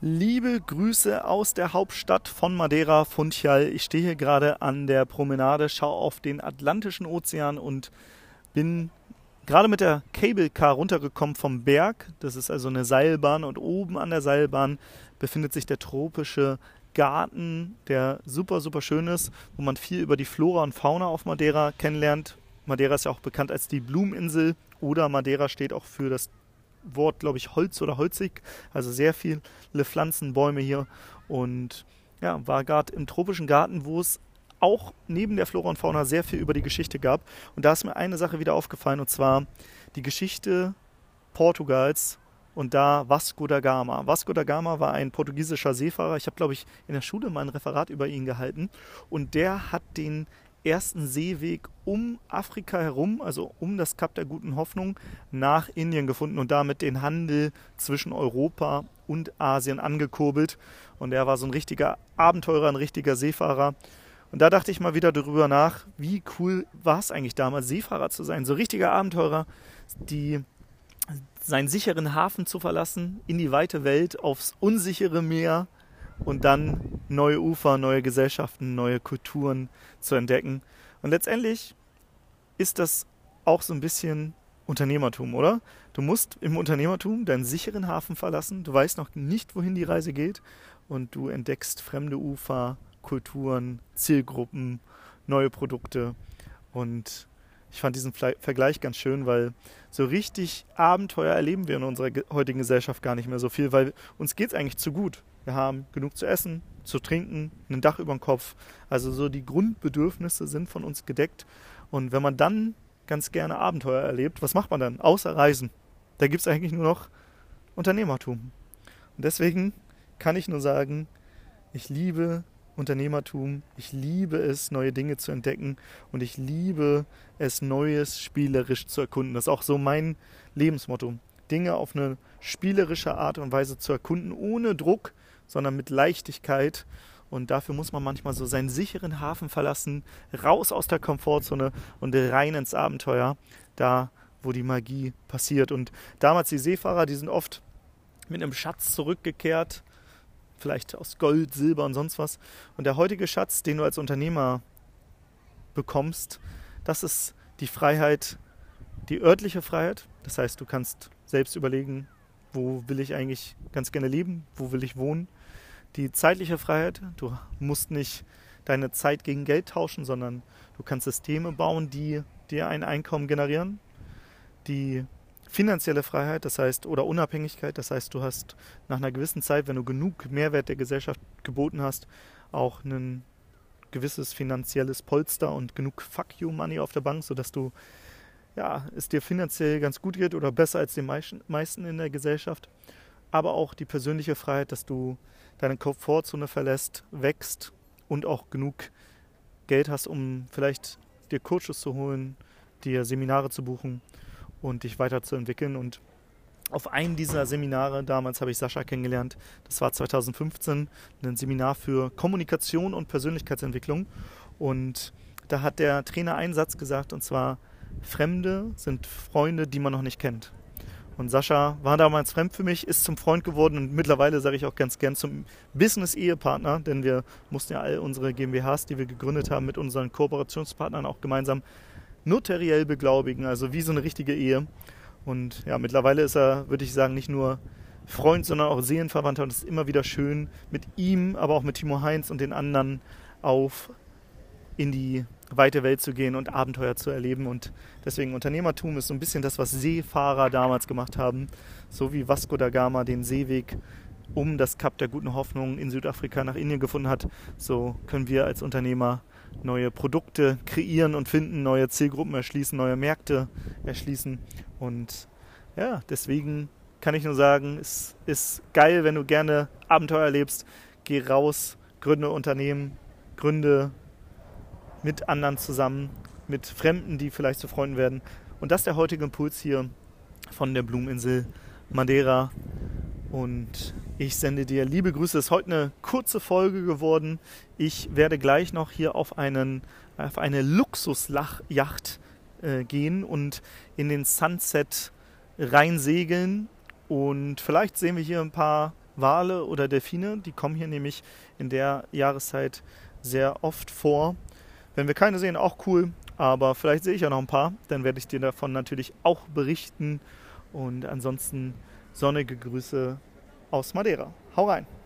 Liebe Grüße aus der Hauptstadt von Madeira, Funchal. Ich stehe hier gerade an der Promenade, schaue auf den Atlantischen Ozean und bin gerade mit der Cable Car runtergekommen vom Berg. Das ist also eine Seilbahn und oben an der Seilbahn befindet sich der tropische Garten, der super, super schön ist, wo man viel über die Flora und Fauna auf Madeira kennenlernt. Madeira ist ja auch bekannt als die Blumeninsel oder Madeira steht auch für das Wort, glaube ich, Holz oder holzig. Also sehr viele Pflanzen, Bäume hier. Und ja, war gerade im tropischen Garten, wo es auch neben der Flora und Fauna sehr viel über die Geschichte gab. Und da ist mir eine Sache wieder aufgefallen, und zwar die Geschichte Portugals und da Vasco da Gama. Vasco da Gama war ein portugiesischer Seefahrer. Ich habe, glaube ich, in der Schule mal ein Referat über ihn gehalten. Und der hat den ersten Seeweg um Afrika herum, also um das Kap der Guten Hoffnung, nach Indien gefunden und damit den Handel zwischen Europa und Asien angekurbelt. Und er war so ein richtiger Abenteurer, ein richtiger Seefahrer. Und da dachte ich mal wieder darüber nach, wie cool war es eigentlich damals, Seefahrer zu sein. So richtiger Abenteurer, die seinen sicheren Hafen zu verlassen, in die weite Welt, aufs unsichere Meer und dann neue Ufer, neue Gesellschaften, neue Kulturen zu entdecken. Und letztendlich ist das auch so ein bisschen Unternehmertum, oder? Du musst im Unternehmertum deinen sicheren Hafen verlassen, du weißt noch nicht, wohin die Reise geht und du entdeckst fremde Ufer, Kulturen, Zielgruppen, neue Produkte und ich fand diesen Vergleich ganz schön, weil so richtig Abenteuer erleben wir in unserer heutigen Gesellschaft gar nicht mehr so viel, weil uns geht es eigentlich zu gut. Wir haben genug zu essen, zu trinken, ein Dach über dem Kopf. Also so die Grundbedürfnisse sind von uns gedeckt. Und wenn man dann ganz gerne Abenteuer erlebt, was macht man dann? Außer Reisen. Da gibt es eigentlich nur noch Unternehmertum. Und deswegen kann ich nur sagen, ich liebe Unternehmertum. Ich liebe es, neue Dinge zu entdecken und ich liebe es, Neues spielerisch zu erkunden. Das ist auch so mein Lebensmotto. Dinge auf eine spielerische Art und Weise zu erkunden, ohne Druck, sondern mit Leichtigkeit. Und dafür muss man manchmal so seinen sicheren Hafen verlassen, raus aus der Komfortzone und rein ins Abenteuer, da wo die Magie passiert. Und damals die Seefahrer, die sind oft mit einem Schatz zurückgekehrt, vielleicht aus Gold, Silber und sonst was. Und der heutige Schatz, den du als Unternehmer bekommst, das ist die Freiheit, die örtliche Freiheit. Das heißt, du kannst selbst überlegen, wo will ich eigentlich ganz gerne leben, wo will ich wohnen die zeitliche Freiheit. Du musst nicht deine Zeit gegen Geld tauschen, sondern du kannst Systeme bauen, die dir ein Einkommen generieren. Die finanzielle Freiheit, das heißt, oder Unabhängigkeit, das heißt, du hast nach einer gewissen Zeit, wenn du genug Mehrwert der Gesellschaft geboten hast, auch ein gewisses finanzielles Polster und genug Fuck you Money auf der Bank, sodass du ja, es dir finanziell ganz gut geht oder besser als den meisten in der Gesellschaft. Aber auch die persönliche Freiheit, dass du deine Komfortzone verlässt, wächst und auch genug Geld hast, um vielleicht dir Coaches zu holen, dir Seminare zu buchen und dich weiterzuentwickeln. Und auf einem dieser Seminare, damals habe ich Sascha kennengelernt, das war 2015, ein Seminar für Kommunikation und Persönlichkeitsentwicklung. Und da hat der Trainer einen Satz gesagt, und zwar, Fremde sind Freunde, die man noch nicht kennt. Und Sascha war damals fremd für mich, ist zum Freund geworden und mittlerweile sage ich auch ganz gern zum Business-Ehepartner, denn wir mussten ja all unsere GmbHs, die wir gegründet haben, mit unseren Kooperationspartnern auch gemeinsam notariell beglaubigen, also wie so eine richtige Ehe. Und ja, mittlerweile ist er, würde ich sagen, nicht nur Freund, sondern auch Seelenverwandter und es ist immer wieder schön, mit ihm, aber auch mit Timo Heinz und den anderen auf in die weite Welt zu gehen und Abenteuer zu erleben. Und deswegen Unternehmertum ist so ein bisschen das, was Seefahrer damals gemacht haben. So wie Vasco da Gama den Seeweg um das Kap der guten Hoffnung in Südafrika nach Indien gefunden hat, so können wir als Unternehmer neue Produkte kreieren und finden, neue Zielgruppen erschließen, neue Märkte erschließen. Und ja, deswegen kann ich nur sagen, es ist geil, wenn du gerne Abenteuer erlebst. Geh raus, gründe Unternehmen, gründe mit anderen zusammen, mit Fremden, die vielleicht zu Freunden werden. Und das ist der heutige Impuls hier von der Blumeninsel Madeira. Und ich sende dir liebe Grüße. Es ist heute eine kurze Folge geworden. Ich werde gleich noch hier auf, einen, auf eine Luxusyacht äh, gehen und in den Sunset reinsegeln. Und vielleicht sehen wir hier ein paar Wale oder Delfine. Die kommen hier nämlich in der Jahreszeit sehr oft vor. Wenn wir keine sehen, auch cool. Aber vielleicht sehe ich ja noch ein paar. Dann werde ich dir davon natürlich auch berichten. Und ansonsten sonnige Grüße aus Madeira. Hau rein!